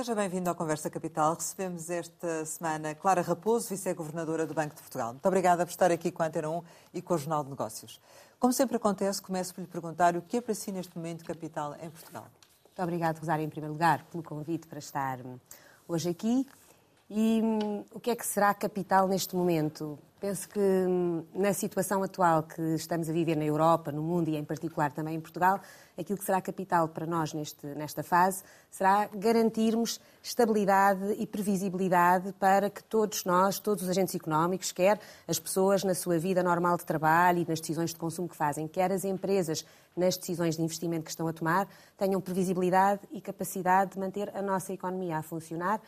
Seja bem-vindo ao Conversa Capital. Recebemos esta semana Clara Raposo, vice-governadora do Banco de Portugal. Muito obrigada por estar aqui com a Antena 1 e com o Jornal de Negócios. Como sempre acontece, começo por lhe perguntar o que é para si neste momento capital em Portugal. Muito obrigada, Rosário, em primeiro lugar, pelo convite para estar hoje aqui. E hum, o que é que será capital neste momento? Penso que hum, na situação atual que estamos a viver na Europa, no mundo e em particular também em Portugal, aquilo que será capital para nós neste, nesta fase será garantirmos estabilidade e previsibilidade para que todos nós, todos os agentes económicos, quer as pessoas na sua vida normal de trabalho e nas decisões de consumo que fazem, quer as empresas nas decisões de investimento que estão a tomar, tenham previsibilidade e capacidade de manter a nossa economia a funcionar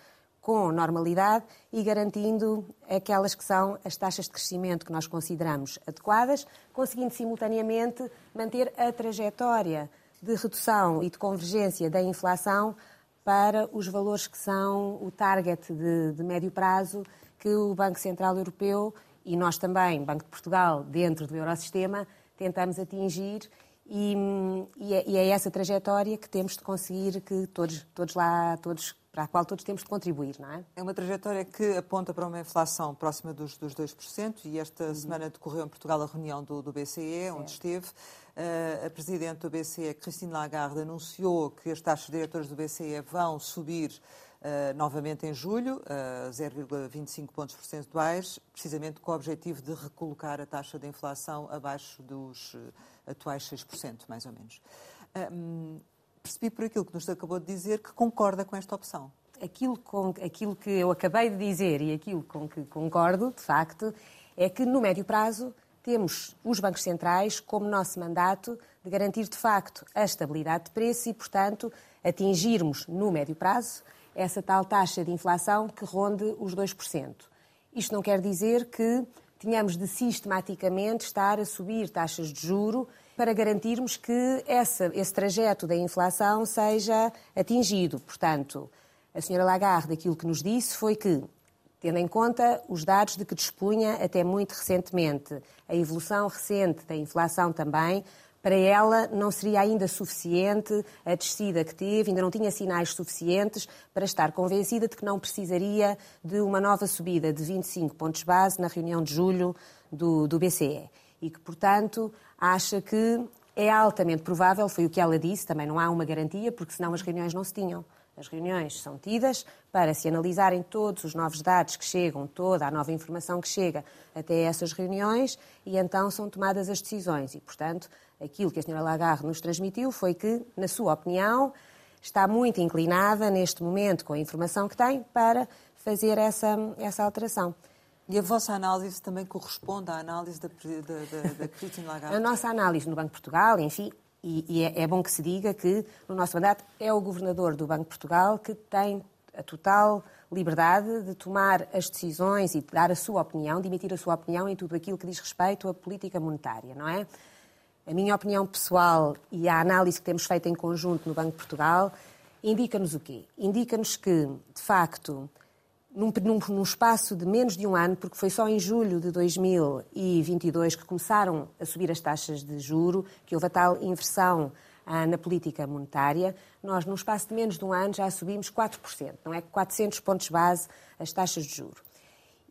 com normalidade e garantindo aquelas que são as taxas de crescimento que nós consideramos adequadas, conseguindo simultaneamente manter a trajetória de redução e de convergência da inflação para os valores que são o target de, de médio prazo que o Banco Central Europeu e nós também, Banco de Portugal, dentro do Eurosistema, tentamos atingir e, e, é, e, é, essa trajetória que temos de conseguir que todos, todos lá, todos para a qual todos temos de contribuir, não é? É uma trajetória que aponta para uma inflação próxima dos, dos 2%, e esta uhum. semana decorreu em Portugal a reunião do, do BCE, onde esteve. Uh, a Presidente do BCE, Christine Lagarde, anunciou que as taxas diretores do BCE vão subir uh, novamente em julho, uh, 0,25 pontos percentuais, precisamente com o objetivo de recolocar a taxa de inflação abaixo dos atuais 6%, mais ou menos. Percebi por aquilo que nos acabou de dizer que concorda com esta opção. Aquilo, com, aquilo que eu acabei de dizer e aquilo com que concordo, de facto, é que no médio prazo temos os bancos centrais como nosso mandato de garantir, de facto, a estabilidade de preço e, portanto, atingirmos no médio prazo essa tal taxa de inflação que ronde os 2%. Isto não quer dizer que tenhamos de sistematicamente estar a subir taxas de juro para garantirmos que essa, esse trajeto da inflação seja atingido. Portanto, a senhora Lagarde, aquilo que nos disse foi que, tendo em conta os dados de que dispunha até muito recentemente, a evolução recente da inflação também, para ela não seria ainda suficiente a descida que teve, ainda não tinha sinais suficientes para estar convencida de que não precisaria de uma nova subida de 25 pontos base na reunião de julho do, do BCE. E que, portanto, acha que é altamente provável, foi o que ela disse, também não há uma garantia, porque senão as reuniões não se tinham. As reuniões são tidas para se analisarem todos os novos dados que chegam, toda a nova informação que chega até essas reuniões e então são tomadas as decisões. E, portanto, aquilo que a senhora Lagarde nos transmitiu foi que, na sua opinião, está muito inclinada neste momento, com a informação que tem, para fazer essa, essa alteração. E a vossa análise também corresponde à análise da, da, da, da Christine Lagarde? A nossa análise no Banco de Portugal, enfim, e, e é, é, bom que se diga que no nosso mandato é o governador do Banco de Portugal que tem a total liberdade de tomar as decisões e de dar a sua opinião, de emitir a sua opinião em tudo aquilo que diz respeito à política monetária, não é? A minha opinião pessoal e a análise que temos feito em conjunto no Banco de Portugal indica-nos o quê? Indica-nos que, de facto, num, num, num, espaço de menos de um ano, porque foi só em julho de 2022 que começaram a subir as taxas de juro, que houve a tal inversão ah, na política monetária, nós, num espaço de menos de um ano, já subimos 4%, não é? 400 pontos base as taxas de juro.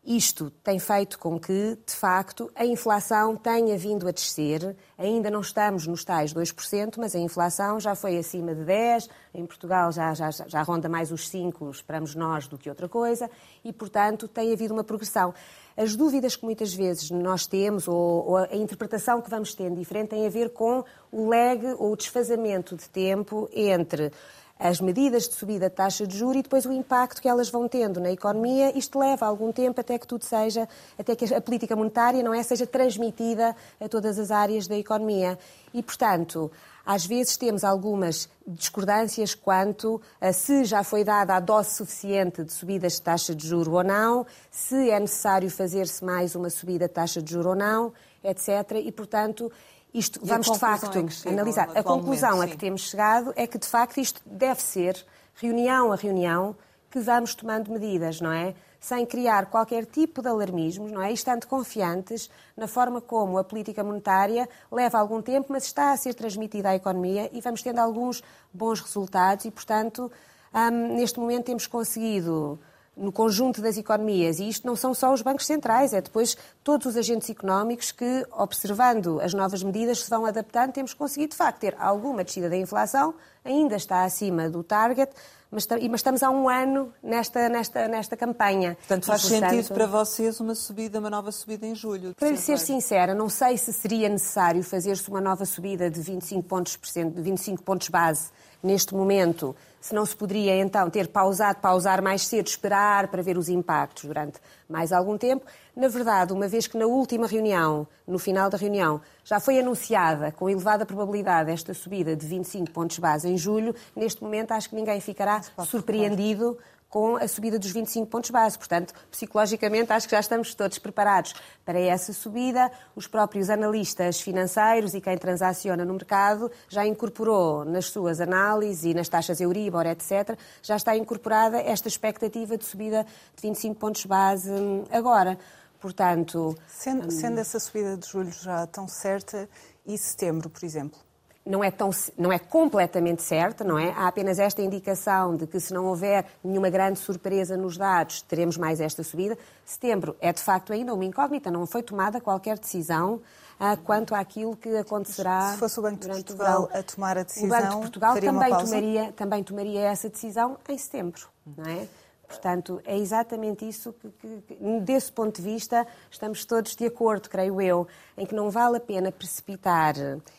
Isto tem feito com que, de facto, a inflação tenha vindo a descer. Ainda não estamos nos tais 2%, mas a inflação já foi acima de 10%. Em Portugal já, já, já ronda mais os 5%, esperamos nós, do que outra coisa. E, portanto, tem havido uma progressão. As dúvidas que muitas vezes nós temos, ou, ou a interpretação que vamos tendo diferente, tem a ver com o lag ou o desfazamento de tempo entre as medidas de subida de taxa de juros e depois o impacto que elas vão tendo na economia. Isto leva algum tempo até que tudo seja, até que a política monetária não é seja transmitida a todas as áreas da economia. E, portanto, às vezes temos algumas discordâncias quanto a se já foi dada a dose suficiente de subidas de taxa de juro ou não, se é necessário fazer-se mais uma subida de taxa de juro ou não, etc. E, portanto, isto, e vamos de facto é analisar. A conclusão a que temos chegado é que, de facto, isto deve ser, reunião a reunião, que vamos tomando medidas, não é? Sem criar qualquer tipo de alarmismos, não é? E estando confiantes na forma como a política monetária leva algum tempo, mas está a ser transmitida à economia e vamos tendo alguns bons resultados e, portanto, um, neste momento temos conseguido no conjunto das economias, e isto não são só os bancos centrais, é depois todos os agentes económicos que, observando as novas medidas, se vão adaptando, temos conseguido, de facto, ter alguma descida da inflação, ainda está acima do target, mas, estamos há um ano nesta, nesta, nesta campanha. Portanto, faz portanto, sentido para vocês uma subida, uma nova subida em julho? Para lhe ser sincera, não sei se seria necessário fazer-se uma nova subida de 25 pontos, de 25 pontos base neste momento, se não se poderia então ter pausado, pausar mais cedo, esperar para ver os impactos durante mais algum tempo. Na verdade, uma vez que na última reunião, no final da reunião, já foi anunciada com elevada probabilidade esta subida de 25 pontos base em julho, neste momento acho que ninguém ficará surpreendido com a subida dos 25 pontos base. Portanto, psicologicamente, acho que já estamos todos preparados para essa subida. Os próprios analistas financeiros e quem transaciona no mercado já incorporou nas suas análises e nas taxas Euribor, etc., já está incorporada esta expectativa de subida de 25 pontos base hum, agora. Portanto. Sendo, hum, sendo essa subida de julho já tão certa, e setembro, por exemplo? Não é, tão, não é completamente certa, não é? Há apenas esta indicação de que se não houver nenhuma grande surpresa nos dados, teremos mais esta subida. Setembro é, de facto, ainda uma incógnita, não foi tomada qualquer decisão uh, quanto àquilo que acontecerá. Se fosse o Banco de Portugal a tomar a decisão, o Banco de Portugal também tomaria, também tomaria essa decisão em setembro, não é? Portanto, é exatamente isso que, que, que, desse ponto de vista, estamos todos de acordo, creio eu, em que não vale a pena precipitar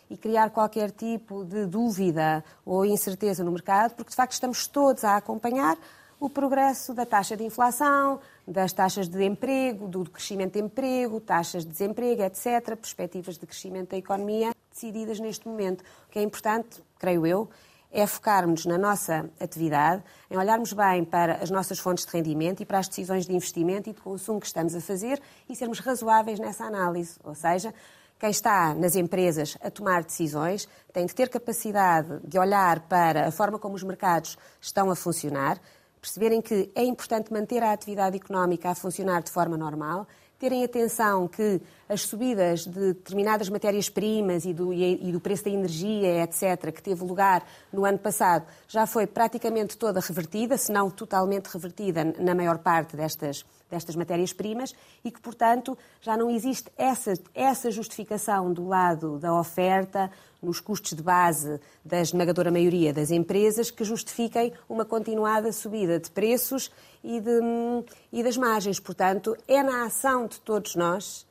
e criar qualquer tipo de dúvida ou incerteza no mercado, porque de facto estamos todos a acompanhar o progresso da taxa de inflação, das taxas de emprego, do crescimento de emprego, taxas de desemprego, etc., perspectivas de crescimento da economia decididas neste momento. O que é importante, creio eu, é focarmos na nossa atividade, em olharmos bem para as nossas fontes de rendimento e para as decisões de investimento e de consumo que estamos a fazer e sermos razoáveis nessa análise. Ou seja, quem está nas empresas a tomar decisões tem de ter capacidade de olhar para a forma como os mercados estão a funcionar, perceberem que é importante manter a atividade económica a funcionar de forma normal terem atenção que as subidas de determinadas matérias-primas e do, e do preço da energia, etc., que teve lugar no ano passado, já foi praticamente toda revertida, se não totalmente revertida na maior parte destas, destas matérias-primas e que, portanto, já não existe essa, essa justificação do lado da oferta, nos custos de base da esmagadora maioria das empresas, que justifiquem uma continuada subida de preços e, de, e das margens. Portanto, é na ação de todos nós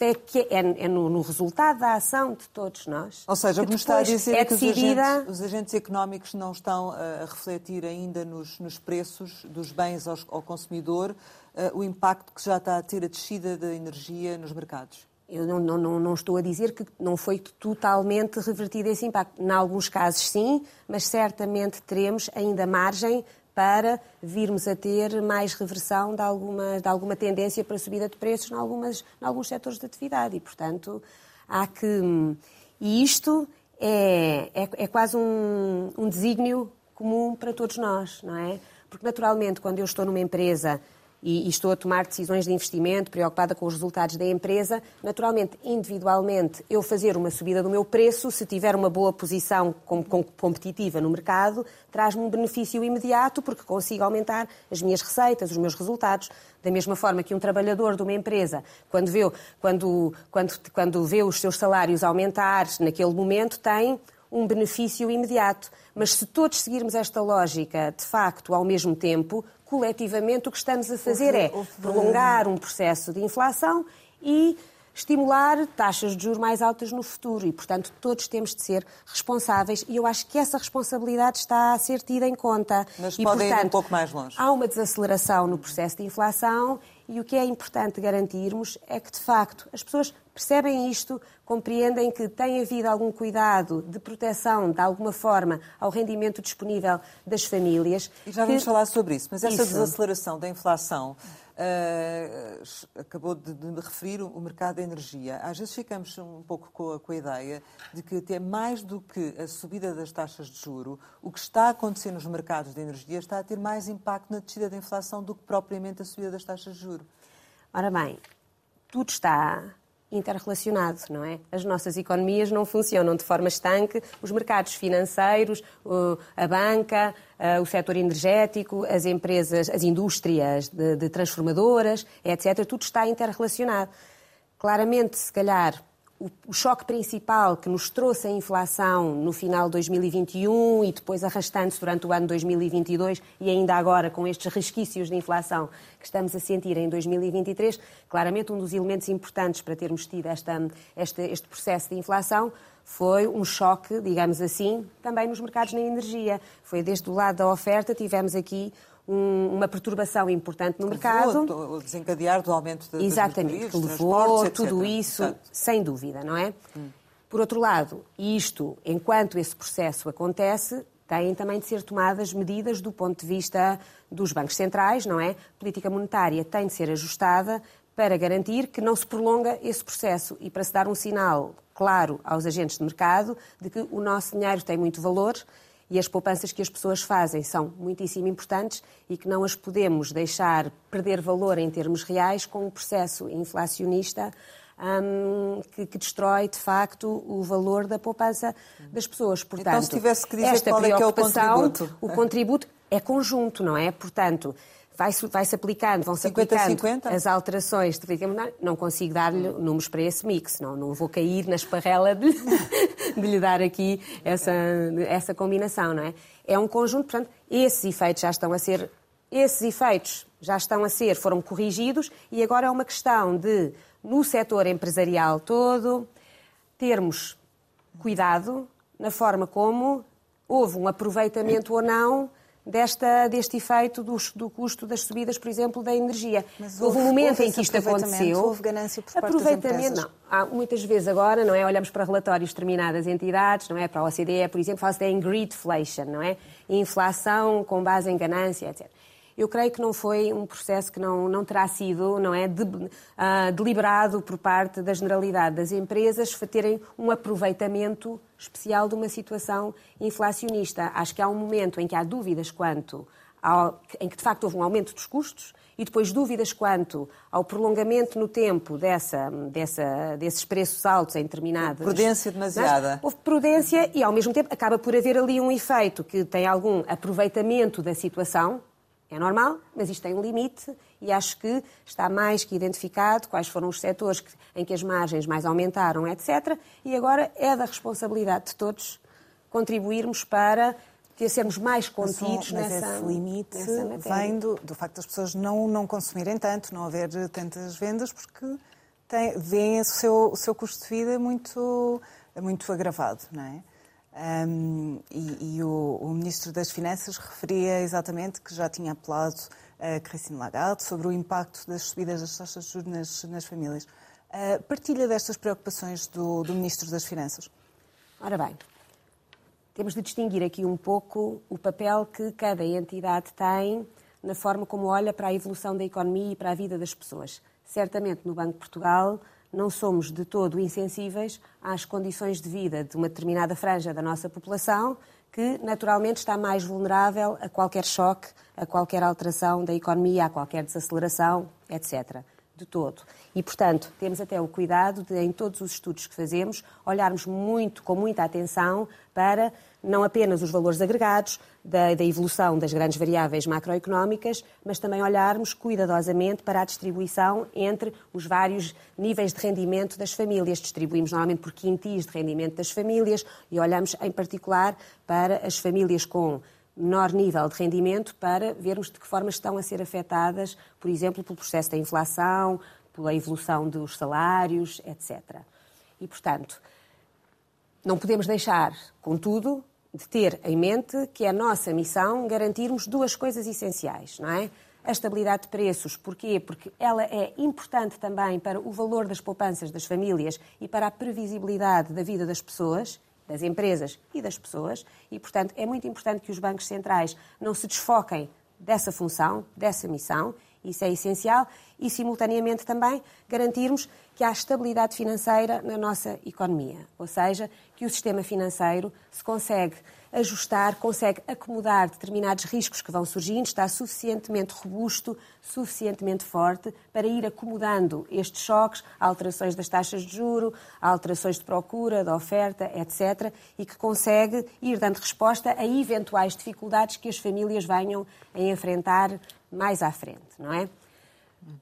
é, que é, é no, resultado da ação de todos nós. Ou seja, o que está a dizer é que decidida... os, agentes, os, agentes, económicos não estão a refletir ainda nos, nos preços dos bens ao, ao consumidor uh, o impacto que já está a ter a descida da energia nos mercados. Eu não, não, não, estou a dizer que não foi totalmente revertido esse impacto. Em alguns casos, sim, mas certamente teremos ainda margem para virmos a ter mais reversão de alguma, de alguma tendência para subida de preços em, algumas, em alguns setores de atividade. E, portanto, há que. E isto é, é, é quase um, um desígnio comum para todos nós, não é? Porque, naturalmente, quando eu estou numa empresa e, e, estou a tomar decisões de investimento, preocupada com os resultados da empresa, naturalmente, individualmente, eu fazer uma subida do meu preço, se tiver uma boa posição com, com, competitiva no mercado, traz-me um benefício imediato, porque consigo aumentar as minhas receitas, os meus resultados. Da mesma forma que um trabalhador de uma empresa, quando vê, quando, quando, quando vê os seus salários aumentar naquele momento, tem um benefício imediato. Mas se todos seguirmos esta lógica, de facto, ao mesmo tempo, coletivamente o que estamos a fazer é prolongar um processo de inflação e estimular taxas de juros mais altas no futuro e, portanto, todos temos de ser responsáveis e eu acho que essa responsabilidade está a ser tida em conta. Mas e, podem portanto, ir um pouco mais longe. Há uma desaceleração no processo de inflação e o que é importante garantirmos é que, de facto, as pessoas percebem isto, compreendem que tem havido algum cuidado de proteção, de alguma forma, ao rendimento disponível das famílias. E já vamos que... falar sobre isso, mas essa isso. desaceleração da inflação uh, acabou de, de, referir o mercado da energia. Às vezes ficamos um pouco com a, com a ideia de que até mais do que a subida das taxas de juro, o que está a acontecer nos mercados de energia está a ter mais impacto na descida da inflação do que propriamente a subida das taxas de juro. Ora bem, tudo está interrelacionado, não é? As nossas economias não funcionam de forma estanque, os mercados financeiros, a banca, o setor energético, as empresas, as indústrias de, de transformadoras, etc., tudo está interrelacionado. Claramente, se calhar, o, choque principal que nos trouxe a inflação no final de 2021 e depois arrastando-se durante o ano 2022 e ainda agora com estes resquícios de inflação que estamos a sentir em 2023, claramente um dos elementos importantes para termos tido esta, este, este processo de inflação foi um choque, digamos assim, também nos mercados na energia. Foi desde o lado da oferta, tivemos aqui um, uma perturbação importante no que mercado. O desencadear do aumento de, Exatamente, que levou tudo isso, sem dúvida, não é? Hum. Por outro lado, isto, enquanto esse processo acontece, têm também de ser tomadas medidas do ponto de vista dos bancos centrais, não é? A política monetária tem de ser ajustada para garantir que não se prolonga esse processo e para se dar um sinal claro aos agentes de mercado de que o nosso dinheiro tem muito valor e as poupanças que as pessoas fazem são muitíssimo importantes e que não as podemos deixar perder valor em termos reais com um processo inflacionista um, que, que, destrói, de facto, o valor da poupança das pessoas. Portanto, então, se tivesse que dizer esta qual é, que é o contributo? O contributo é conjunto, não é? Portanto, vai-se vai -se aplicando, vão-se aplicando 50? as alterações. Não, não consigo dar-lhe números para esse mix, não, não vou cair na esparrela de, de lhe dar aqui essa, essa combinação, não é? É um conjunto, portanto, esses efeitos já estão a ser, esses efeitos já estão a ser, foram corrigidos e agora é uma questão de, no setor empresarial todo, termos cuidado na forma como houve um aproveitamento ou não desta, deste efeito do, do custo das subidas, por exemplo, da energia. Mas houve, um momento houve em que isto aconteceu. Houve ganância por parte aproveitamento, não. Há muitas vezes agora, não é? Olhamos para relatórios de determinadas entidades, não é? Para a OCDE, por exemplo, fala-se em greedflation, não é? Inflação com base em ganância, etc eu creio que não foi um processo que não, não terá sido não é, de, uh, deliberado por parte da generalidade das empresas terem um aproveitamento especial de uma situação inflacionista. Acho que há um momento em que há dúvidas quanto ao, em que de facto houve um aumento dos custos e depois dúvidas quanto ao prolongamento no tempo dessa, dessa, desses preços altos em determinadas... Prudência demasiada. Mas houve prudência e, ao mesmo tempo, acaba por haver ali um efeito que tem algum aproveitamento da situação, é normal, mas isto tem um limite e acho que está mais que identificado quais foram os setores que, em que as margens mais aumentaram, etc. E agora é da responsabilidade de todos contribuirmos para ter, sermos mais contidos mas, nessa esse limite vem do, do, facto das pessoas não, não consumirem tanto, não haver tantas vendas, porque tem, veem o seu, o seu custo de vida muito, muito agravado, não é? Um, e, e o, o, Ministro das Finanças referia exatamente que já tinha apelado a Christine Lagarde sobre o impacto das subidas das taxas de juros nas, nas famílias. Uh, partilha destas preocupações do, do Ministro das Finanças? Ora bem, temos de distinguir aqui um pouco o papel que cada entidade tem na forma como olha para a evolução da economia e para a vida das pessoas. Certamente no Banco de Portugal não somos de todo insensíveis às condições de vida de uma determinada franja da nossa população que naturalmente está mais vulnerável a qualquer choque, a qualquer alteração da economia, a qualquer desaceleração, etc. De todo. E, portanto, temos até o cuidado de, em todos os estudos que fazemos, olharmos muito, com muita atenção para não apenas os valores agregados da, da, evolução das grandes variáveis macroeconómicas, mas também olharmos cuidadosamente para a distribuição entre os vários níveis de rendimento das famílias. Distribuímos normalmente por quintis de rendimento das famílias e olhamos em particular para as famílias com menor nível de rendimento para vermos de que forma estão a ser afetadas, por exemplo, pelo processo da inflação, pela evolução dos salários, etc. E, portanto, não podemos deixar, contudo, de ter em mente que é a nossa missão garantirmos duas coisas essenciais, não é? A estabilidade de preços, porquê? Porque ela é importante também para o valor das poupanças das famílias e para a previsibilidade da vida das pessoas, das empresas e das pessoas, e, portanto, é muito importante que os bancos centrais não se desfoquem dessa função, dessa missão, isso é essencial, e, simultaneamente, também garantirmos que há estabilidade financeira na nossa economia. Ou seja, que o sistema financeiro se consegue ajustar, consegue acomodar determinados riscos que vão surgindo, está suficientemente robusto, suficientemente forte para ir acomodando estes choques, alterações das taxas de juro, alterações de procura, de oferta, etc., e que consegue ir dando resposta a eventuais dificuldades que as famílias venham a enfrentar mais à frente, não é?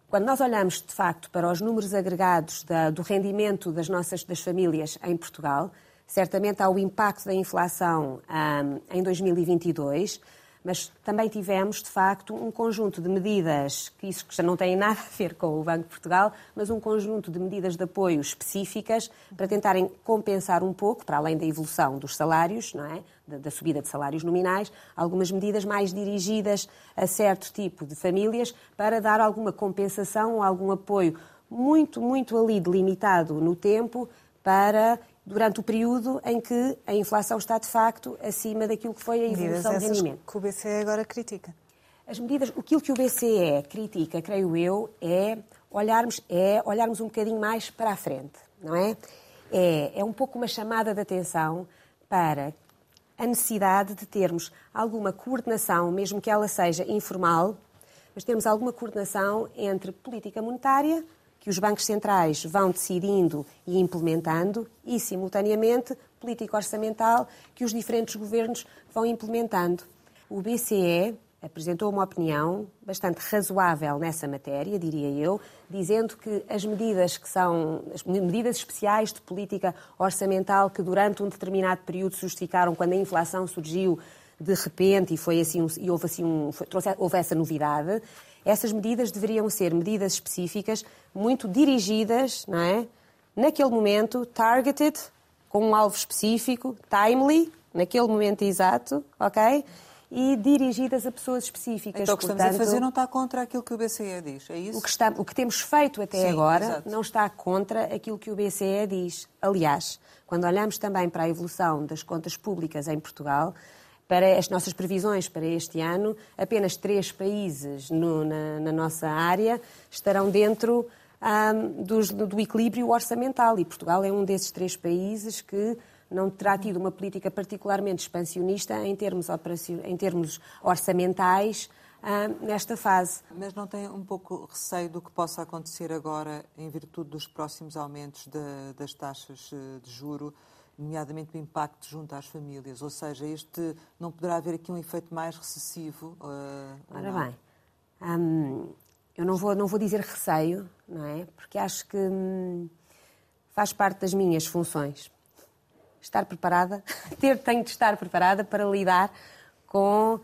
Quando nós olhamos, de facto, para os números agregados da, do rendimento das nossas das famílias em Portugal, certamente há o impacto da inflação um, em 2022, mas também tivemos, de facto, um conjunto de medidas, que isso já não tem nada a ver com o Banco de Portugal, mas um conjunto de medidas de apoio específicas para tentarem compensar um pouco, para além da evolução dos salários, não é? da, da subida de salários nominais, algumas medidas mais dirigidas a certo tipo de famílias para dar alguma compensação algum apoio muito, muito ali delimitado no tempo para durante o período em que a inflação está de facto acima daquilo que foi a evolução de rendimento. que o BCE agora critica. As medidas, aquilo que o BCE critica, creio eu, é olharmos, é olharmos um bocadinho mais para a frente, não é? É, é um pouco uma chamada de atenção para a necessidade de termos alguma coordenação, mesmo que ela seja informal, mas termos alguma coordenação entre política monetária, que os bancos centrais vão decidindo e implementando, e, simultaneamente, política orçamental, que os diferentes governos vão implementando. O BCE apresentou uma opinião bastante razoável nessa matéria, diria eu, dizendo que as medidas que são as medidas especiais de política orçamental que durante um determinado período se justificaram quando a inflação surgiu de repente e foi assim e houve assim um, foi, trouxe, houve essa novidade, essas medidas deveriam ser medidas específicas, muito dirigidas, não é? Naquele momento, targeted, com um alvo específico, timely, naquele momento exato, ok? e dirigidas a pessoas específicas. Então, o que estamos Portanto, a fazer não está contra aquilo que o BCE diz, é isso? O que, está, o que temos feito até Sim, agora exato. não está contra aquilo que o BCE diz. Aliás, quando olhamos também para a evolução das contas públicas em Portugal, para as nossas previsões para este ano, apenas três países no, na, na, nossa área estarão dentro um, do, do equilíbrio orçamental e Portugal é um desses três países que não terá tido uma política particularmente expansionista em termos, em termos orçamentais nesta fase. Mas não tem um pouco receio do que possa acontecer agora em virtude dos próximos aumentos de, das taxas eh, de juro? Nomeadamente o impacto junto às famílias. Ou seja, este não poderá haver aqui um efeito mais recessivo? Uh, Ora bem, hum, eu não vou, não vou dizer receio, não é? Porque acho que hum, faz parte das minhas funções. Estar preparada, ter, tenho de estar preparada para lidar com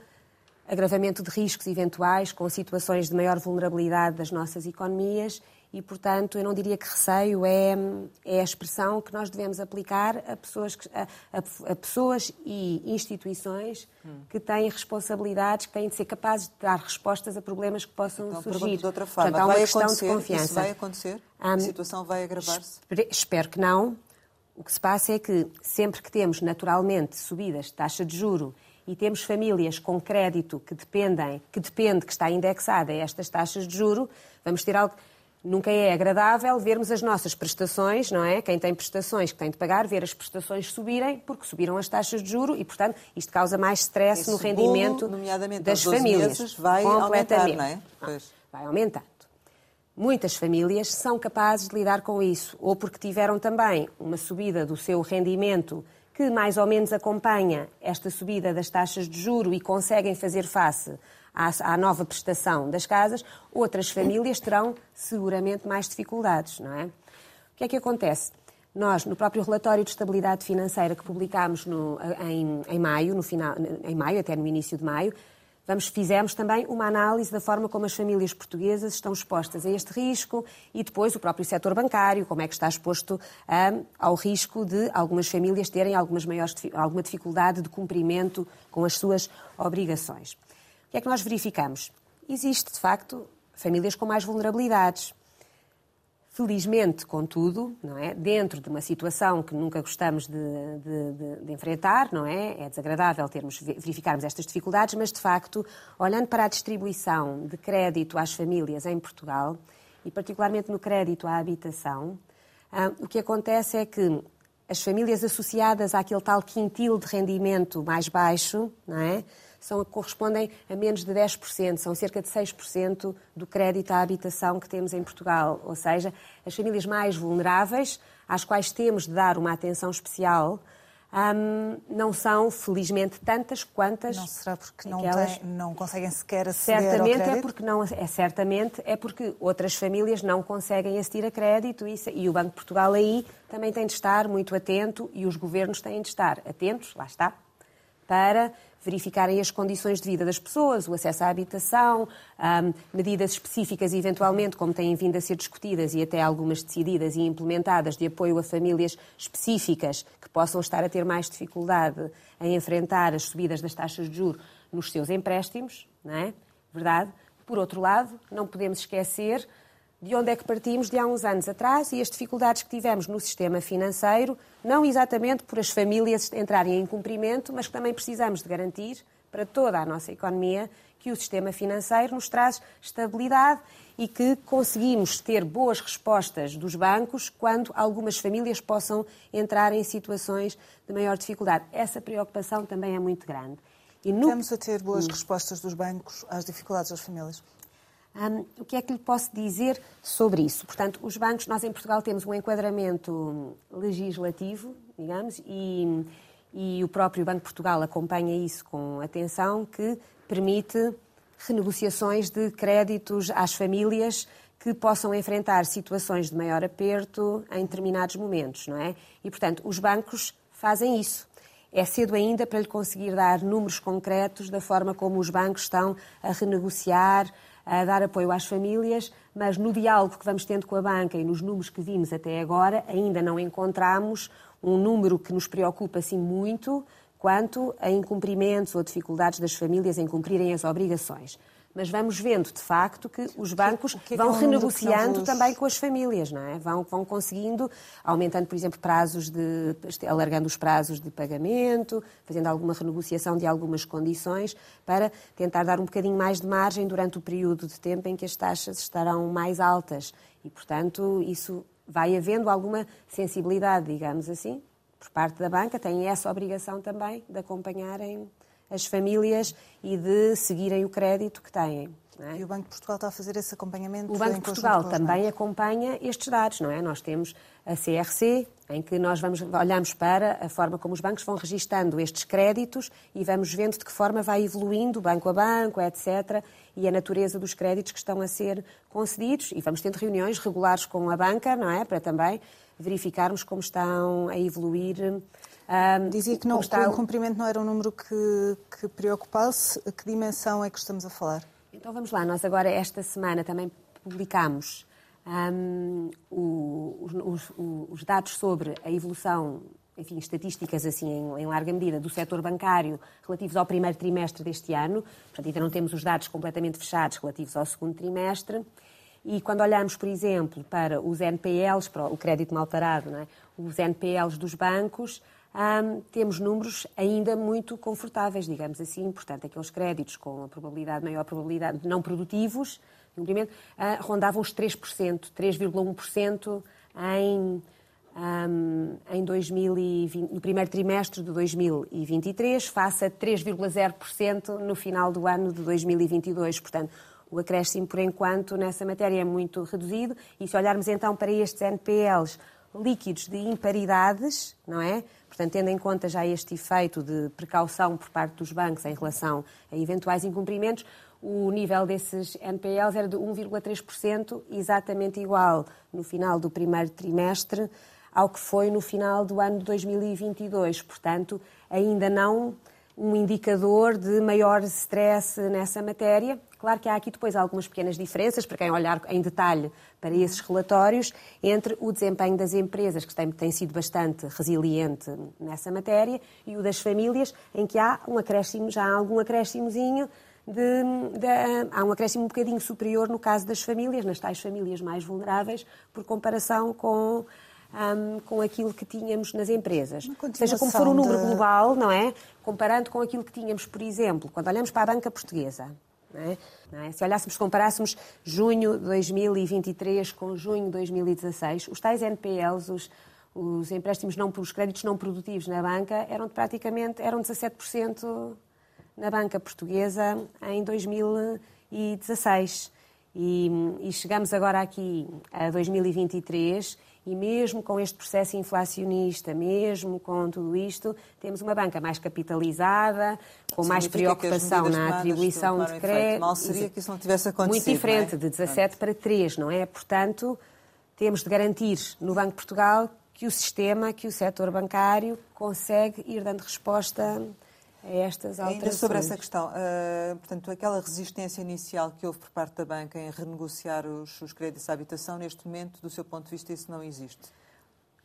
agravamento de riscos eventuais, com situações de maior vulnerabilidade das nossas economias e, portanto, eu não diria que receio é, é a expressão que nós devemos aplicar a pessoas, que, a, a, a, pessoas e instituições hum. que têm responsabilidades, que têm de ser capazes de dar respostas a problemas que possam então, surgir. De outra forma, portanto, há uma vai questão de confiança. Isso vai acontecer? Um, a situação vai agravar-se? Espero que não. O que se passa é que sempre que temos naturalmente subidas de taxa de juro e temos famílias com crédito que dependem, que depende, que está indexada a estas taxas de juro, vamos ter algo Nunca é agradável vermos as nossas prestações, não é? Quem tem prestações que tem de pagar, ver as prestações subirem, porque subiram as taxas de juro e, portanto, isto causa mais stress Esse no rendimento bolo, das famílias. Meses, vai aumentar, não é? Pois. Vai aumentando. Muitas famílias são capazes de lidar com isso, ou porque tiveram também uma subida do seu rendimento que mais ou menos acompanha esta subida das taxas de juro e conseguem fazer face à, à nova prestação das casas, outras famílias terão seguramente mais dificuldades, não é? O que é que acontece? Nós, no próprio relatório de estabilidade financeira que publicámos no, em, em, maio, no final, em maio, até no início de maio, vamos, fizemos também uma análise da forma como as famílias portuguesas estão expostas a este risco e depois o próprio setor bancário, como é que está exposto um, ao risco de algumas famílias terem algumas maiores, alguma dificuldade de cumprimento com as suas obrigações. O que é que nós verificamos? Existe, de facto, famílias com mais vulnerabilidades. Felizmente, contudo, não é? dentro de uma situação que nunca gostamos de, de, de, de, enfrentar, não é? É desagradável termos, verificarmos estas dificuldades, mas de facto, olhando para a distribuição de crédito às famílias em Portugal, e particularmente no crédito à habitação, ah, o que acontece é que as famílias associadas àquele tal quintil de rendimento mais baixo, não é? São, correspondem a menos de 10%, são cerca de 6% do crédito à habitação que temos em Portugal. Ou seja, as famílias mais vulneráveis, às quais temos de dar uma atenção especial, um, não são, felizmente, tantas quantas. Não será porque não, tem, não conseguem sequer aceder certamente? É porque não, é certamente é porque outras famílias não conseguem aceder a crédito e, e o Banco de Portugal aí também tem de estar muito atento e os governos têm de estar atentos, lá está, para verificarem as condições de vida das pessoas, o acesso à habitação, um, medidas específicas, eventualmente, como têm vindo a ser discutidas e até algumas decididas e implementadas, de apoio a famílias específicas que possam estar a ter mais dificuldade em enfrentar as subidas das taxas de juros nos seus empréstimos, não é? Verdade? Por outro lado, não podemos esquecer de onde é que partimos de há uns anos atrás e as dificuldades que tivemos no sistema financeiro, não exatamente por as famílias entrarem em cumprimento, mas que também precisamos de garantir para toda a nossa economia que o sistema financeiro nos traz estabilidade e que conseguimos ter boas respostas dos bancos quando algumas famílias possam entrar em situações de maior dificuldade. Essa preocupação também é muito grande. E no... Estamos a ter boas hum. respostas dos bancos às dificuldades das famílias? Um, o que é que lhe posso dizer sobre isso? Portanto, os bancos, nós em Portugal temos um enquadramento legislativo, digamos, e, e o próprio Banco de Portugal acompanha isso com atenção, que permite renegociações de créditos às famílias que possam enfrentar situações de maior aperto em determinados momentos, não é? E, portanto, os bancos fazem isso. É cedo ainda para lhe conseguir dar números concretos da forma como os bancos estão a renegociar a dar apoio às famílias, mas no diálogo que vamos tendo com a banca e nos números que vimos até agora, ainda não encontramos um número que nos preocupa assim muito quanto a incumprimentos ou dificuldades das famílias em cumprirem as obrigações mas vamos vendo, de facto, que os bancos que, que é vão que renegociando também com as famílias, não é? Vão, vão conseguindo, aumentando, por exemplo, prazos de. alargando os prazos de pagamento, fazendo alguma renegociação de algumas condições, para tentar dar um bocadinho mais de margem durante o período de tempo em que as taxas estarão mais altas. E, portanto, isso vai havendo alguma sensibilidade, digamos assim, por parte da banca, tem essa obrigação também de acompanharem as famílias e de seguirem o crédito que têm. É? E o Banco de Portugal está a fazer esse acompanhamento? O Banco de Portugal também acompanha estes dados, não é? Nós temos a CRC, em que nós vamos, olhamos para a forma como os bancos vão registando estes créditos e vamos vendo de que forma vai evoluindo, banco a banco, etc., e a natureza dos créditos que estão a ser concedidos. E vamos tendo reuniões regulares com a banca, não é? Para também verificarmos como estão a evoluir um, Dizia que, não, está... o cumprimento não era um número que, que preocupasse. Que dimensão é que estamos a falar? Então vamos lá. Nós agora, esta semana, também publicamos um, os, os, os, dados sobre a evolução, enfim, estatísticas assim em, em, larga medida do setor bancário relativos ao primeiro trimestre deste ano. Portanto, ainda não temos os dados completamente fechados relativos ao segundo trimestre. E quando olhamos, por exemplo, para os NPLs, para o crédito mal parado, é? os NPLs dos bancos, um, temos números ainda muito confortáveis, digamos assim. Portanto, aqueles créditos com a probabilidade, maior probabilidade não produtivos, uh, rondavam os 3%, 3,1% em, um, em 2020, no primeiro trimestre de 2023, face a 3,0% no final do ano de 2022. Portanto, o acréscimo, por enquanto, nessa matéria é muito reduzido. E se olharmos então para estes NPLs líquidos de imparidades, não é? Portanto, tendo em conta já este efeito de precaução por parte dos bancos em relação a eventuais incumprimentos, o nível desses NPLs era de 1,3%, exatamente igual no final do primeiro trimestre ao que foi no final do ano de 2022. Portanto, ainda não um indicador de maior stress nessa matéria. Claro que há aqui depois algumas pequenas diferenças, para quem olhar em detalhe para esses relatórios, entre o desempenho das empresas, que tem, tem sido bastante resiliente nessa matéria, e o das famílias, em que há um acréscimo, já há algum acréscimozinho de, de, há um acréscimo um bocadinho superior no caso das famílias, nas tais famílias mais vulneráveis, por comparação com, um, com aquilo que tínhamos nas empresas. Seja como for o número de... global, não é? Comparando com aquilo que tínhamos, por exemplo, quando olhamos para a banca portuguesa, é? É? Se olhássemos, comparássemos junho de 2023 com junho de 2016, os tais NPLs, os, os empréstimos não, os créditos não produtivos na banca eram de praticamente eram 17% na banca portuguesa em 2016. E, e, chegamos agora aqui a 2023 e mesmo com este processo inflacionista, mesmo com tudo isto, temos uma banca mais capitalizada, com mais preocupação na atribuição de crédito. Mal seria que isso não tivesse acontecido. Muito diferente, é? de 17 para 3, não é? Portanto, temos de garantir no Banco de Portugal que o sistema, que o setor bancário consegue ir dando resposta a estas alterações. Ainda sobre essa questão, uh, portanto, aquela resistência inicial que houve por parte da banca em renegociar os, os créditos à habitação, neste momento, do seu ponto de vista, isso não existe?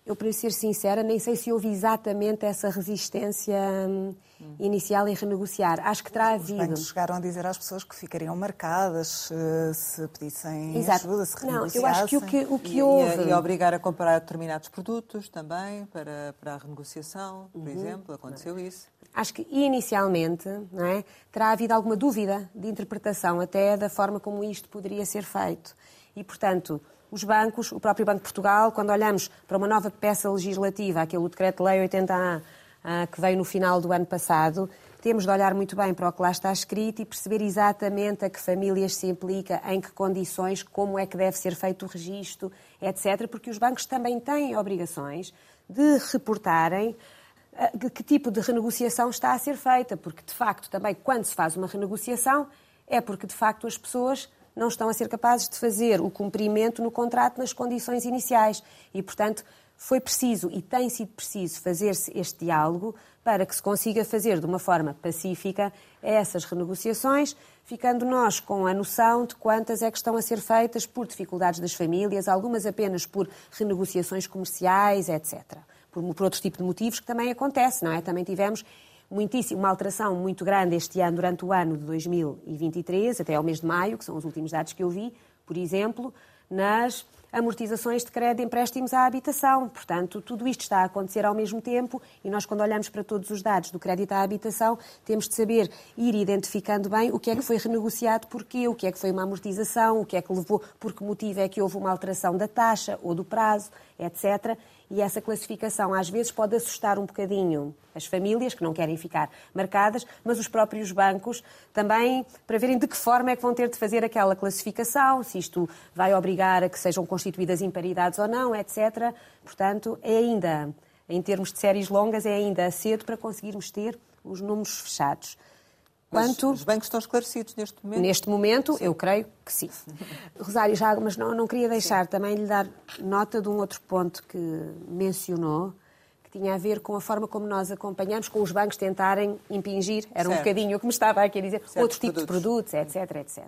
Eu, para ser sincera, nem sei se houve exatamente essa resistência hum, inicial em renegociar. Acho que terá havido. Os bancos chegaram a dizer às pessoas que ficariam marcadas eh, se pedissem Exato. ajuda, se renegociassem. Não, eu acho que o que, o que e, houve... E, a obrigar a comprar determinados produtos também para, para a renegociação, por uhum. exemplo, aconteceu isso. Acho que inicialmente não é, terá havido alguma dúvida de interpretação até da forma como isto poderia ser feito. E, portanto, os bancos, o próprio Banco de Portugal, quando olhamos para uma nova peça legislativa, aquele Decreto-Lei 80A, ah, que veio no final do ano passado, temos de olhar muito bem para o que lá está escrito e perceber exatamente a que famílias se implica, em que condições, como é que deve ser feito o registro, etc., porque os bancos também têm obrigações de reportarem ah, de que tipo de renegociação está a ser feita, porque de facto também quando se faz uma renegociação é porque de facto as pessoas não estão a ser capazes de fazer o cumprimento no contrato nas condições iniciais. E, portanto, foi preciso e tem sido preciso fazer-se este diálogo para que se consiga fazer de uma forma pacífica essas renegociações, ficando nós com a noção de quantas é que estão a ser feitas por dificuldades das famílias, algumas apenas por renegociações comerciais, etc. Por, por outros tipos de motivos que também acontece, não é? Também tivemos muitíssimo, uma alteração muito grande este ano, durante o ano de 2023, até ao mês de maio, que são os últimos dados que eu vi, por exemplo, nas amortizações de crédito de empréstimos à habitação. Portanto, tudo isto está a acontecer ao mesmo tempo e nós, quando olhamos para todos os dados do crédito à habitação, temos de saber ir identificando bem o que é que foi renegociado, porquê, o que é que foi uma amortização, o que é que levou, por que motivo é que houve uma alteração da taxa ou do prazo, etc. E essa classificação às vezes pode assustar um bocadinho as famílias que não querem ficar marcadas, mas os próprios bancos também para verem de que forma é que vão ter de fazer aquela classificação, se isto vai obrigar a que sejam constituídas imparidades ou não, etc. Portanto, é ainda, em termos de séries longas, é ainda cedo para conseguirmos ter os números fechados. Quanto... Mas os bancos estão esclarecidos neste momento? Neste momento, sim. eu creio que sim. Rosário, já, mas não, não queria deixar sim. também lhe dar nota de um outro ponto que mencionou, que tinha a ver com a forma como nós acompanhamos, com os bancos tentarem impingir, era certo. um bocadinho o que me estava aqui a dizer, certo, outros tipos de produtos, etc, etc.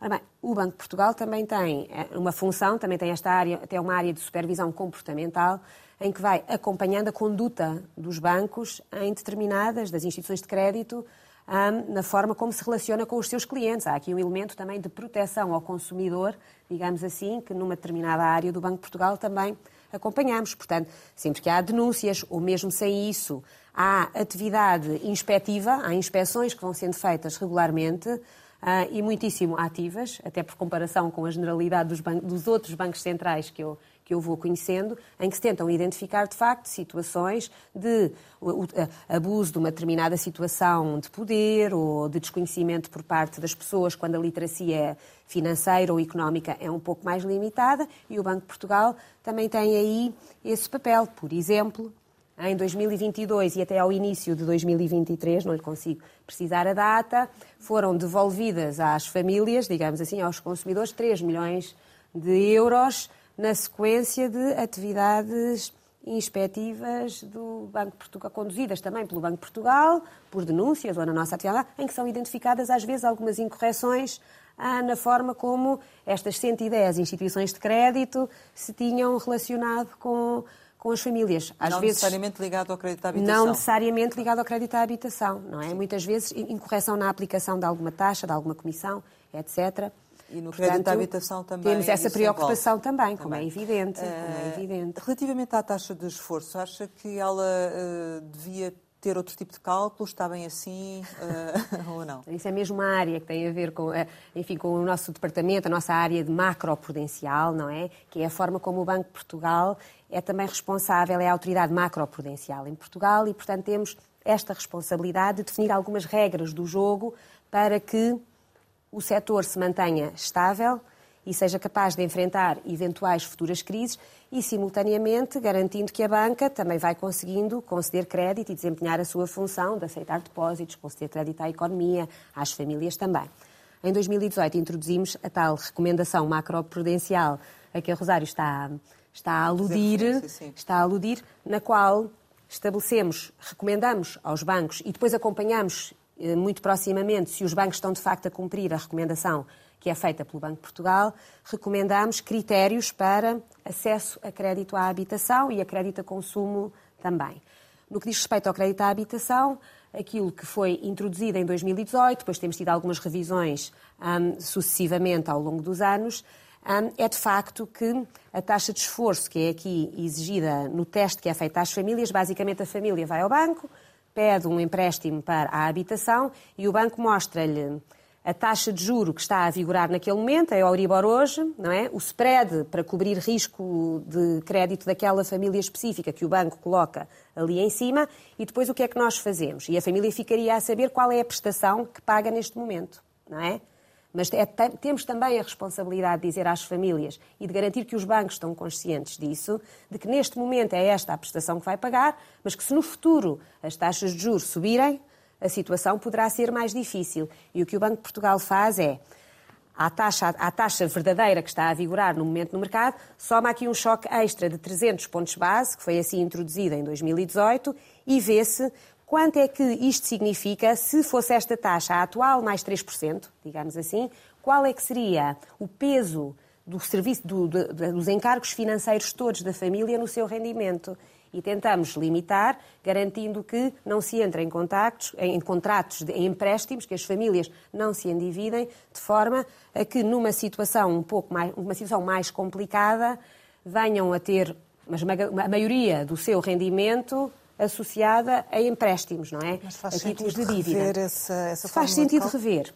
Ora bem, o Banco de Portugal também tem eh, uma função, também tem esta área, até uma área de supervisão comportamental, em que vai acompanhando a conduta dos bancos em determinadas, das instituições de crédito, na forma como se relaciona com os seus clientes. Há aqui um elemento também de proteção ao consumidor, digamos assim, que numa determinada área do Banco de Portugal também acompanhamos. Portanto, sempre que há denúncias, ou mesmo sem isso, há atividade inspectiva, há inspeções que vão sendo feitas regularmente uh, e muitíssimo ativas, até por comparação com a generalidade dos, dos outros bancos centrais que eu que eu vou conhecendo, em que se tentam identificar, de facto, situações de abuso de uma determinada situação de poder ou de desconhecimento por parte das pessoas quando a literacia financeira ou económica é um pouco mais limitada e o Banco de Portugal também tem aí esse papel. Por exemplo, em 2022 e até ao início de 2023, não lhe consigo precisar a data, foram devolvidas às famílias, digamos assim, aos consumidores, 3 milhões de euros na sequência de atividades inspectivas do Banco de Portugal, conduzidas também pelo Banco de Portugal, por denúncias ou na nossa atividade, em que são identificadas às vezes algumas incorreções ah, na forma como estas 110 instituições de crédito se tinham relacionado com, com as famílias. Às não vezes, necessariamente ligado ao crédito à habitação. Não necessariamente ligado ao crédito à habitação, não é? Sim. Muitas vezes incorreção na aplicação de alguma taxa, de alguma comissão, etc. E no Portanto, crédito à habitação também. Temos essa preocupação também, como é evidente, uh, como é eh, evidente. Relativamente à taxa de esforço, acha que ela uh, devia ter outro tipo de cálculos? Está bem assim uh, ou não? Isso é mesmo uma área que tem a ver com, enfim, com o nosso departamento, a nossa área de macroprudencial, não é? Que é a forma como o Banco de Portugal é também responsável, é a autoridade macroprudencial em Portugal e, portanto, temos esta responsabilidade de definir algumas regras do jogo para que o setor se mantenha estável e seja capaz de enfrentar eventuais futuras crises e, simultaneamente, garantindo que a banca também vai conseguindo conceder crédito e desempenhar a sua função de aceitar depósitos, conceder crédito à economia, às famílias também. Em 2018 introduzimos a tal recomendação macroprudencial a que a Rosário está, está a aludir, está a aludir, na qual estabelecemos, recomendamos aos bancos e depois acompanhamos muito proximamente se os bancos estão de facto a cumprir a recomendação que é feita pelo Banco de Portugal, recomendamos critérios para acesso a crédito à habitação e a crédito a consumo também. No que diz respeito ao crédito à habitação, aquilo que foi introduzido em 2018, depois temos tido algumas revisões um, sucessivamente ao longo dos anos, um, é de facto que a taxa de esforço que é aqui exigida no teste que é feito às famílias, basicamente a família vai ao banco, pede um empréstimo para a habitação e o banco mostra-lhe a taxa de juro que está a vigorar naquele momento, é a Euribor hoje, não é? O spread para cobrir risco de crédito daquela família específica que o banco coloca ali em cima e depois o que é que nós fazemos? E a família ficaria a saber qual é a prestação que paga neste momento, não é? Mas é, temos também a responsabilidade de dizer às famílias e de garantir que os bancos estão conscientes disso, de que neste momento é esta a prestação que vai pagar, mas que se no futuro as taxas de juros subirem, a situação poderá ser mais difícil. E o que o Banco de Portugal faz é, à taxa, à taxa verdadeira que está a vigorar no momento no mercado, soma aqui um choque extra de 300 pontos base, que foi assim introduzido em 2018, e vê-se quanto é que isto significa? Se fosse esta taxa atual mais 3%, digamos assim, qual é que seria o peso do serviço, do, do, dos encargos financeiros todos da família no seu rendimento? E tentamos limitar, garantindo que não se entre em, contactos, em contratos, de, em empréstimos, que as famílias não se endividem, de forma a que numa situação um pouco mais, uma situação mais complicada, venham a ter mas a maioria do seu rendimento associada a empréstimos, não é? Mas faz a títulos de dívida. Essa, essa faz sentido rever.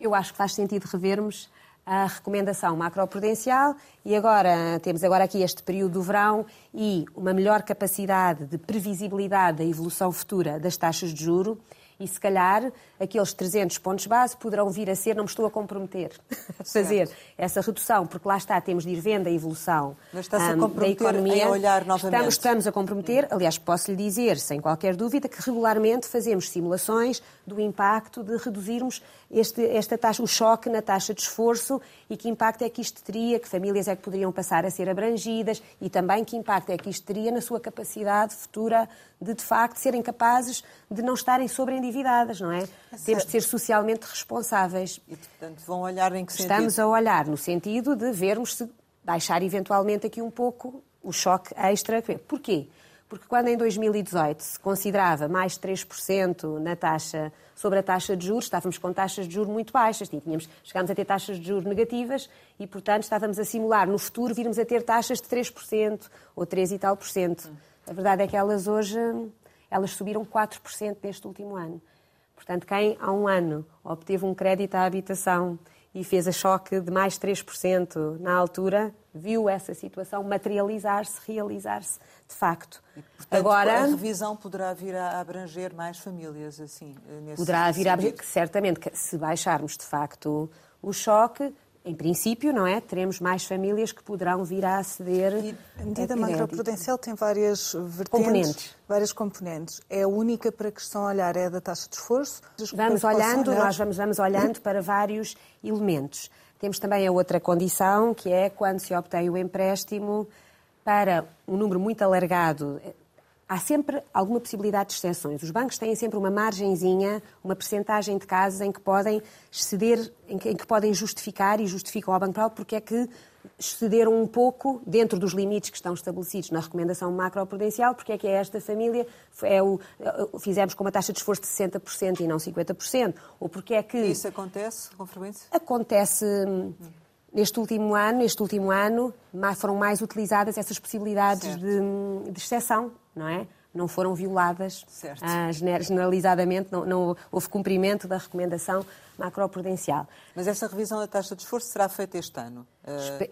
Eu acho que faz sentido revermos a recomendação macroprudencial e agora temos agora aqui este período do verão e uma melhor capacidade de previsibilidade da evolução futura das taxas de juro e se calhar aqueles 300 pontos base poderão vir a ser, não me estou a comprometer a fazer certo. essa redução, porque lá está, temos de ir vendo a evolução Mas está um, a da economia. A olhar novamente. Estamos, estamos a comprometer, aliás, posso lhe dizer, sem qualquer dúvida, que regularmente fazemos simulações do impacto de reduzirmos este, esta taxa, o choque na taxa de esforço e que impacto é que isto teria, que famílias é que poderiam passar a ser abrangidas e também que impacto é que isto teria na sua capacidade futura de, de facto, serem capazes de não estarem sobreendividadas, não é? é Temos de ser socialmente responsáveis. E, portanto, vão olhar em que sentido? Estamos a olhar no sentido de vermos se baixar eventualmente aqui um pouco o choque extra. Porquê? Porque quando em 2018 se considerava mais 3% na taxa, sobre a taxa de juros, estávamos com taxas de juros muito baixas, tínhamos, chegámos a ter taxas de juros negativas e, portanto, estávamos a simular no futuro virmos a ter taxas de 3% ou 3 e tal por cento. A verdade é que elas hoje elas subiram 4% neste último ano. Portanto, quem há um ano obteve um crédito à habitação e fez a choque de mais 3% na altura, viu essa situação materializar-se, realizar-se de facto. E, portanto, Agora, a revisão poderá vir a abranger mais famílias, assim, nesse Poderá vir a abranger, certamente, se baixarmos de facto o choque, em princípio, não é? Teremos mais famílias que poderão vir a aceder. E a medida a macroprudencial tem várias vertentes, componentes. várias componentes. É a única para que estão a olhar é a da taxa de esforço. Vamos olhando, olhar... nós vamos, vamos olhando para vários elementos. Temos também a outra condição, que é quando se obtém o empréstimo para um número muito alargado há sempre alguma possibilidade de exceções. Os bancos têm sempre uma margenzinha, uma percentagem de casos em que podem exceder, em que, em que podem justificar e justificam ao Banco Central porque é que excederam um pouco dentro dos limites que estão estabelecidos na recomendação macroprudencial, porque é que é esta família, é o, fizemos com uma taxa de esforço de 60% e não 50%, ou porque é que... Isso acontece com frequência? Acontece... Hum. Neste último ano, neste último ano, foram mais utilizadas essas possibilidades de, de exceção não é? não foram violadas ah, generalizadamente, não, não, houve cumprimento da recomendação macroprudencial. Mas essa revisão da taxa de esforço será feita este ano?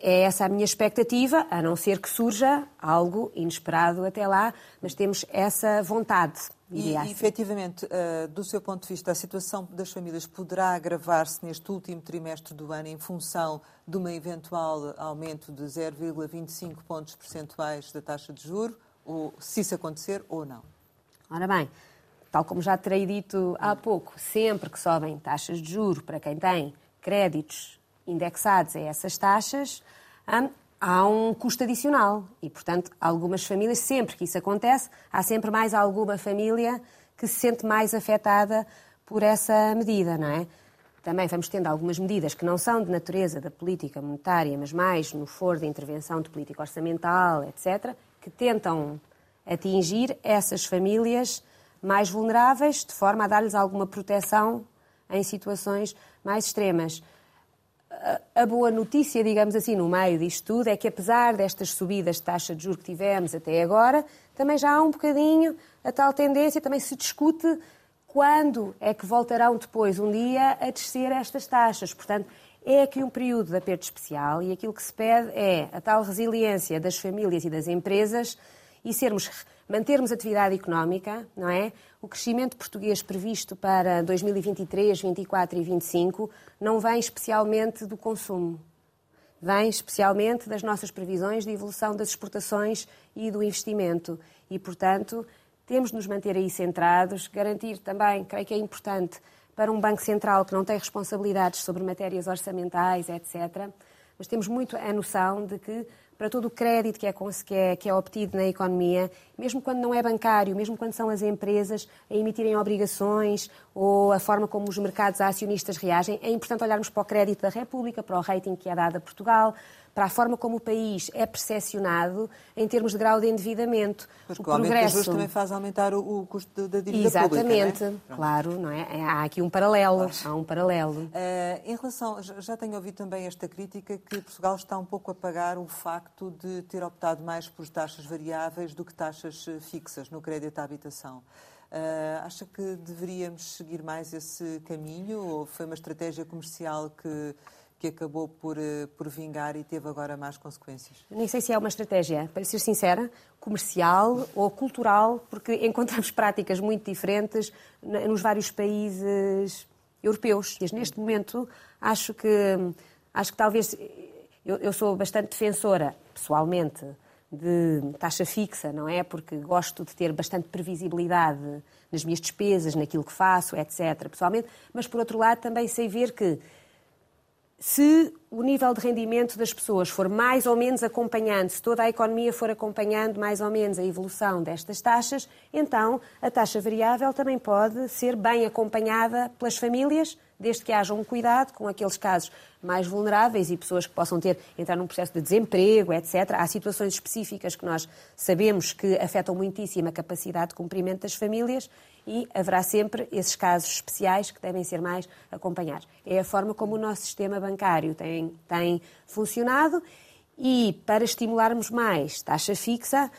É essa a minha expectativa, a não ser que surja algo inesperado até lá, mas temos essa vontade. E, assim. efetivamente, uh, do seu ponto de vista, a situação das famílias poderá agravar-se neste último trimestre do ano em função de um eventual aumento de 0,25 pontos percentuais da taxa de juro, ou se isso acontecer ou não? Ora bem, tal como já terei dito há pouco, sempre que sobem taxas de juro para quem tem créditos indexados a essas taxas, hum, há um custo adicional e, portanto, algumas famílias, sempre que isso acontece, há sempre mais alguma família que se sente mais afetada por essa medida, não é? Também vamos tendo algumas medidas que não são de natureza da política monetária, mas mais no foro da intervenção de política orçamental, etc., que tentam atingir essas famílias mais vulneráveis, de forma a dar-lhes alguma proteção em situações mais extremas a boa notícia, digamos assim, no meio disto tudo é que, apesar destas subidas de taxa de juros que tivemos até agora, também já há um bocadinho a tal tendência, também se discute quando é que voltarão depois, um dia, a descer estas taxas. Portanto, é aqui um período de aperto especial e aquilo que se pede é a tal resiliência das famílias e das empresas e sermos mantermos atividade económica, não é? O crescimento português previsto para 2023, 2024 e 2025 não vem especialmente do consumo. Vem especialmente das nossas previsões de evolução das exportações e do investimento. E, portanto, temos de nos manter aí centrados, garantir também, creio que é importante, para um Banco Central que não tem responsabilidades sobre matérias orçamentais, etc., mas temos muito a noção de que para todo o crédito que é, que, é, que é obtido na economia, mesmo quando não é bancário, mesmo quando são as empresas a emitirem obrigações ou a forma como os mercados acionistas reagem, é importante olharmos para o crédito da República, para o rating que é dado a Portugal, para a forma como o país é percepcionado em termos de grau de endividamento. Porque o, progresso... juros também faz aumentar o, o custo da dívida Exatamente, pública, Exatamente, é? claro, não é? Há aqui um paralelo, há um paralelo. Uh, em relação, já tenho ouvido também esta crítica que Portugal está um pouco a pagar o facto de ter optado mais por taxas variáveis do que taxas eh, fixas no crédito à habitação. Uh, acha que deveríamos seguir mais esse caminho ou foi uma estratégia comercial que que acabou por, eh, por vingar e teve agora mais consequências? Nem sei se é uma estratégia, para ser sincera, comercial ou cultural, porque encontramos práticas muito diferentes nos vários países europeus. Neste momento, acho que, acho que talvez. Eu, eu sou bastante defensora, pessoalmente, de taxa fixa, não é? Porque gosto de ter bastante previsibilidade nas minhas despesas, naquilo que faço, etc. Pessoalmente, mas por outro lado também sei ver que se o nível de rendimento das pessoas for mais ou menos acompanhando, se toda a economia for acompanhando mais ou menos a evolução destas taxas, então a taxa variável também pode ser bem acompanhada pelas famílias, desde que haja um cuidado com aqueles casos mais vulneráveis e pessoas que possam ter entrar num processo de desemprego, etc. Há situações específicas que nós sabemos que afetam muitíssimo a capacidade de cumprimento das famílias e haverá sempre esses casos especiais que devem ser mais acompanhados. É a forma como o nosso sistema bancário tem, tem funcionado e para estimularmos mais taxa fixa,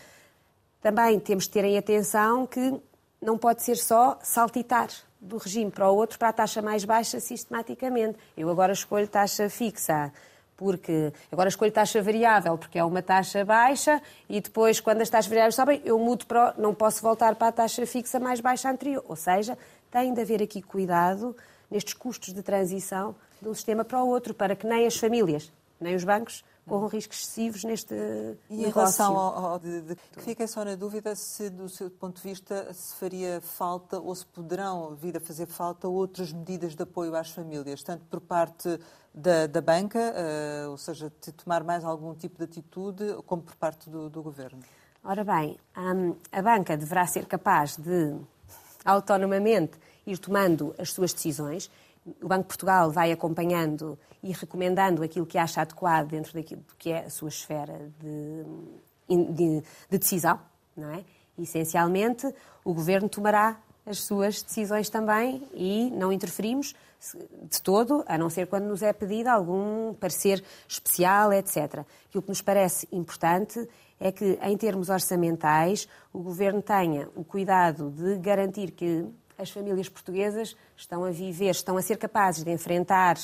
também temos de ter em atenção que não pode ser só saltitar do regime para o outro para a taxa mais baixa sistematicamente. Eu agora escolho taxa fixa porque agora escolho taxa variável porque é uma taxa baixa e depois, quando as taxas variáveis sobem, eu mudo para. não posso voltar para a taxa fixa mais baixa anterior. Ou seja, tem de haver aqui cuidado nestes custos de transição de um sistema para o outro, para que nem as famílias, nem os bancos corram riscos excessivos neste e negócio. em relação ao, ao de, de, fiquei só na dúvida se do seu ponto de vista se faria falta ou se poderão vir a fazer falta outras medidas de apoio às famílias tanto por parte da, da banca, uh, ou seja, de tomar mais algum tipo de atitude, como por parte do, do governo? Ora bem, um, a banca deverá ser capaz de, autonomamente, ir tomando as suas decisões. O Banco de Portugal vai acompanhando e recomendando aquilo que acha adequado dentro daquilo que é a sua esfera de, de, de decisão, não é? Essencialmente, o governo tomará as suas decisões também e não interferimos de todo, a não ser quando nos é pedido algum parecer especial, etc. Aquilo que nos parece importante é que, em termos orçamentais, o Governo tenha o cuidado de garantir que as famílias portuguesas estão a viver, estão a ser capazes de enfrentar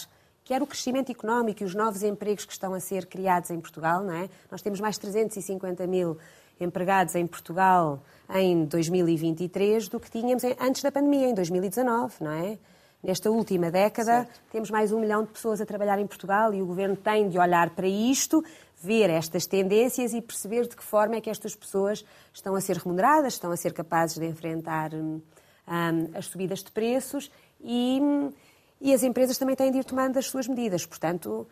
quer o crescimento económico e os novos empregos que estão a ser criados em Portugal, não é? Nós temos mais 350 mil empregados em Portugal em 2023 do que tínhamos antes da pandemia, em 2019, não é? Nesta última década, certo. temos mais um milhão de pessoas a trabalhar em Portugal e o Governo tem de olhar para isto, ver estas tendências e perceber de que forma é que estas pessoas estão a ser remuneradas, estão a ser capazes de enfrentar hum, as subidas de preços e, e as empresas também têm de ir tomando as suas medidas. Portanto,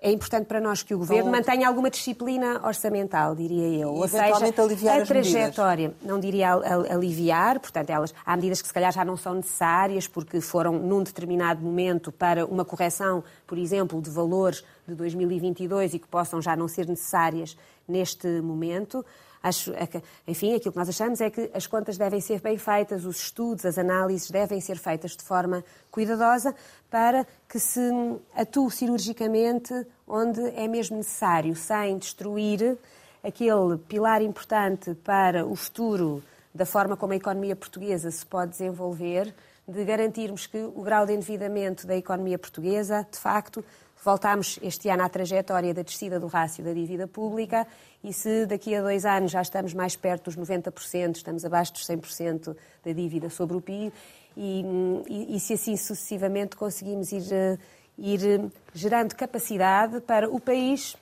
é importante para nós que o Governo mantenha alguma disciplina orçamental, diria eu. Ou seja, a trajetória, não diria aliviar, portanto, elas, há medidas que se calhar já não são necessárias porque foram num determinado momento para uma correção, por exemplo, de valores de 2022 e que possam já não ser necessárias neste momento. Acho, é enfim, aquilo que nós achamos é que as contas devem ser bem feitas, os estudos, as análises devem ser feitas de forma cuidadosa para que se atue cirurgicamente onde é mesmo necessário, sem destruir aquele pilar importante para o futuro da forma como a economia portuguesa se pode desenvolver, de garantirmos que o grau de endividamento da economia portuguesa, de facto, voltámos este ano à trajetória da descida do rácio da dívida pública e se daqui a dois anos já estamos mais perto dos 90%, estamos abaixo dos 100% da dívida sobre o PIB, e, e, e, se assim sucessivamente conseguimos ir, eh, ir eh, gerando capacidade para o país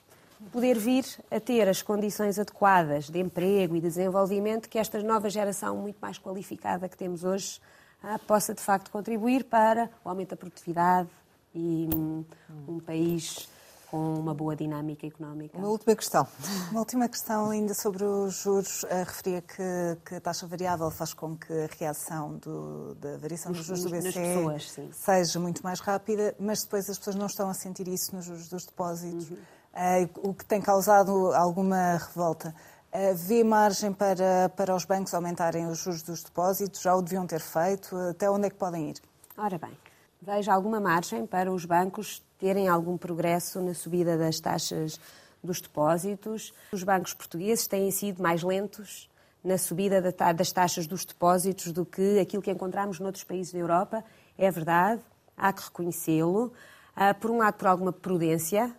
poder vir a ter as condições adequadas de emprego e de desenvolvimento que esta nova geração muito mais qualificada que temos hoje ah, possa de facto contribuir para o aumento da produtividade e um, um país com uma boa dinâmica económica. Uma última questão. Uma última questão ainda sobre os juros. Uh, referia que, que, a taxa variável faz com que a reação do, da variação dos juros do BCE pessoas, seja muito mais rápida, mas depois as pessoas não estão a sentir isso nos juros dos depósitos, uhum. uh, o que tem causado alguma revolta. Uh, vê margem para, para os bancos aumentarem os juros dos depósitos? Já o deviam ter feito? Até onde é que podem ir? Ora bem, vejo alguma margem para os bancos terem algum progresso na subida das taxas dos depósitos. Os bancos portugueses têm sido mais lentos na subida das taxas dos depósitos do que aquilo que encontramos noutros países da Europa. É verdade, há que reconhecê-lo. Ah, por um lado, por alguma prudência,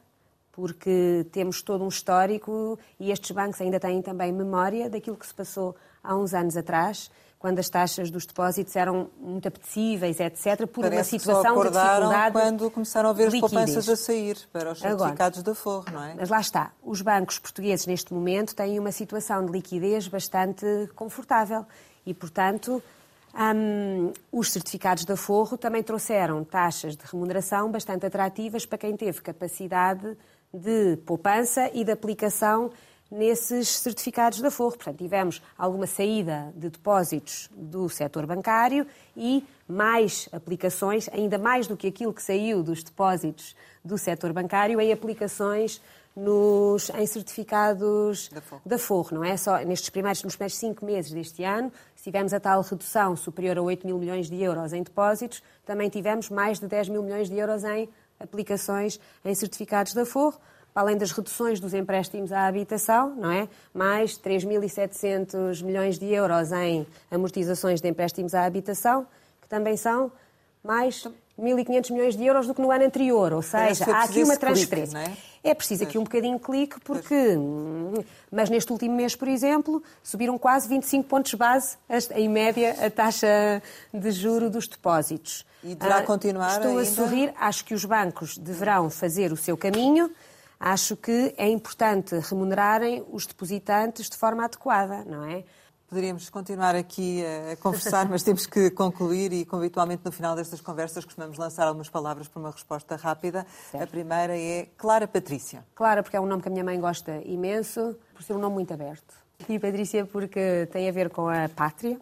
porque temos todo um histórico e estes bancos ainda têm também memória daquilo que se passou há uns anos atrás quando as taxas dos depósitos eram muito apetecíveis, etc., por Parece uma situação que só de dificuldade. quando começaram a ver as poupanças a sair para os certificados Agora, da Forro, não é? Mas lá está. Os bancos portugueses, neste momento, têm uma situação de liquidez bastante confortável e, portanto, um, os certificados da Forro também trouxeram taxas de remuneração bastante atrativas para quem teve capacidade de poupança e de aplicação nesses certificados da Forro. Portanto, tivemos alguma saída de depósitos do setor bancário e mais aplicações, ainda mais do que aquilo que saiu dos depósitos do setor bancário, em aplicações nos, em certificados da Forro. da Forro. Não é só nestes primeiros, nos primeiros cinco meses deste ano, tivemos a tal redução superior a 8 mil milhões de euros em depósitos, também tivemos mais de 10 mil milhões de euros em aplicações em certificados da Forro além das reduções dos empréstimos à habitação, não é? Mais 3.700 milhões de euros em amortizações de empréstimos à habitação, que também são mais 1.500 milhões de euros do que no ano anterior. Ou seja, há aqui uma transferência. Clique, é? é? preciso aqui um bocadinho de clique, porque. Mas neste último mês, por exemplo, subiram quase 25 pontos base, em média, a taxa de juro dos depósitos. E deverá ah, continuar Estou ainda? a sorrir. Acho que os bancos deverão fazer o seu caminho acho que é importante remunerarem os depositantes de forma adequada, não é? Poderíamos continuar aqui a conversar, mas temos que concluir e, como habitualmente, no final destas conversas, costumamos lançar algumas palavras para uma resposta rápida. Certo. A primeira é Clara Patrícia. Clara, porque é um nome que a minha mãe gosta imenso, por ser um nome muito aberto. E Patrícia, porque tem a ver com a pátria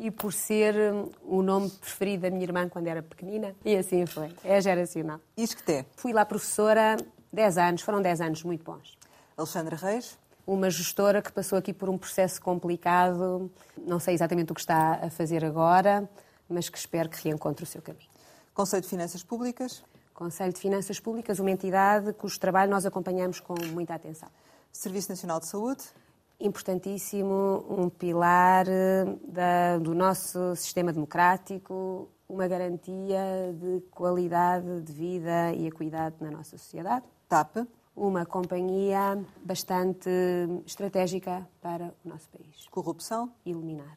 e por ser hum, o nome preferido da minha irmã quando era pequenina. E assim foi. É geracional. Isqueté. Fui lá professora 10 anos, foram 10 anos muito bons. Alexandra Reis? Uma gestora que passou aqui por um processo complicado, não sei exatamente o que está a fazer agora, mas que espero que reencontre o seu caminho. Conselho de Finanças Públicas? Conselho de Finanças Públicas, uma entidade cujo trabalho nós acompanhamos com muita atenção. Serviço Nacional de Saúde? importantíssimo, um pilar eh, da, do nosso sistema democrático, uma garantia de qualidade de vida e equidade na nossa sociedade. TAP. Uma companhia bastante estratégica para o nosso país. Corrupção. Eliminar.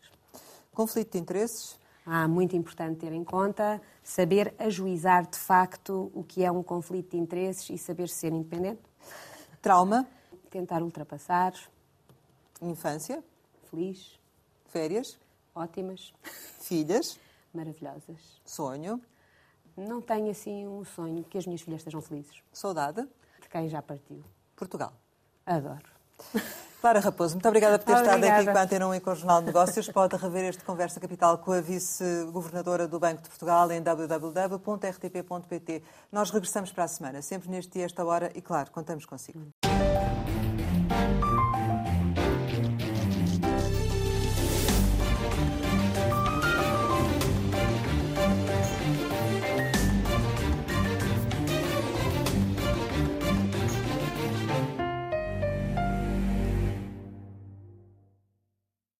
Conflito de interesses. Ah, muito importante ter em conta saber ajuizar de facto o que é um conflito de interesses e saber ser independente. Trauma. Tentar ultrapassar. Infância. Feliz. Férias. Ótimas. Filhas. Maravilhosas. Sonho. Não tenho assim um sonho que as minhas filhas estejam felizes. Saudade. Quem já partiu. Portugal. Adoro. Clara Raposo, muito obrigada por ter Obrigada. estado aqui com a Antena 1 e com o Jornal de Negócios. Pode rever este Conversa Capital com a vice-governadora do Banco de Portugal em www.rtp.pt. Nós regressamos para a semana, sempre neste dia, esta hora, e claro, contamos consigo.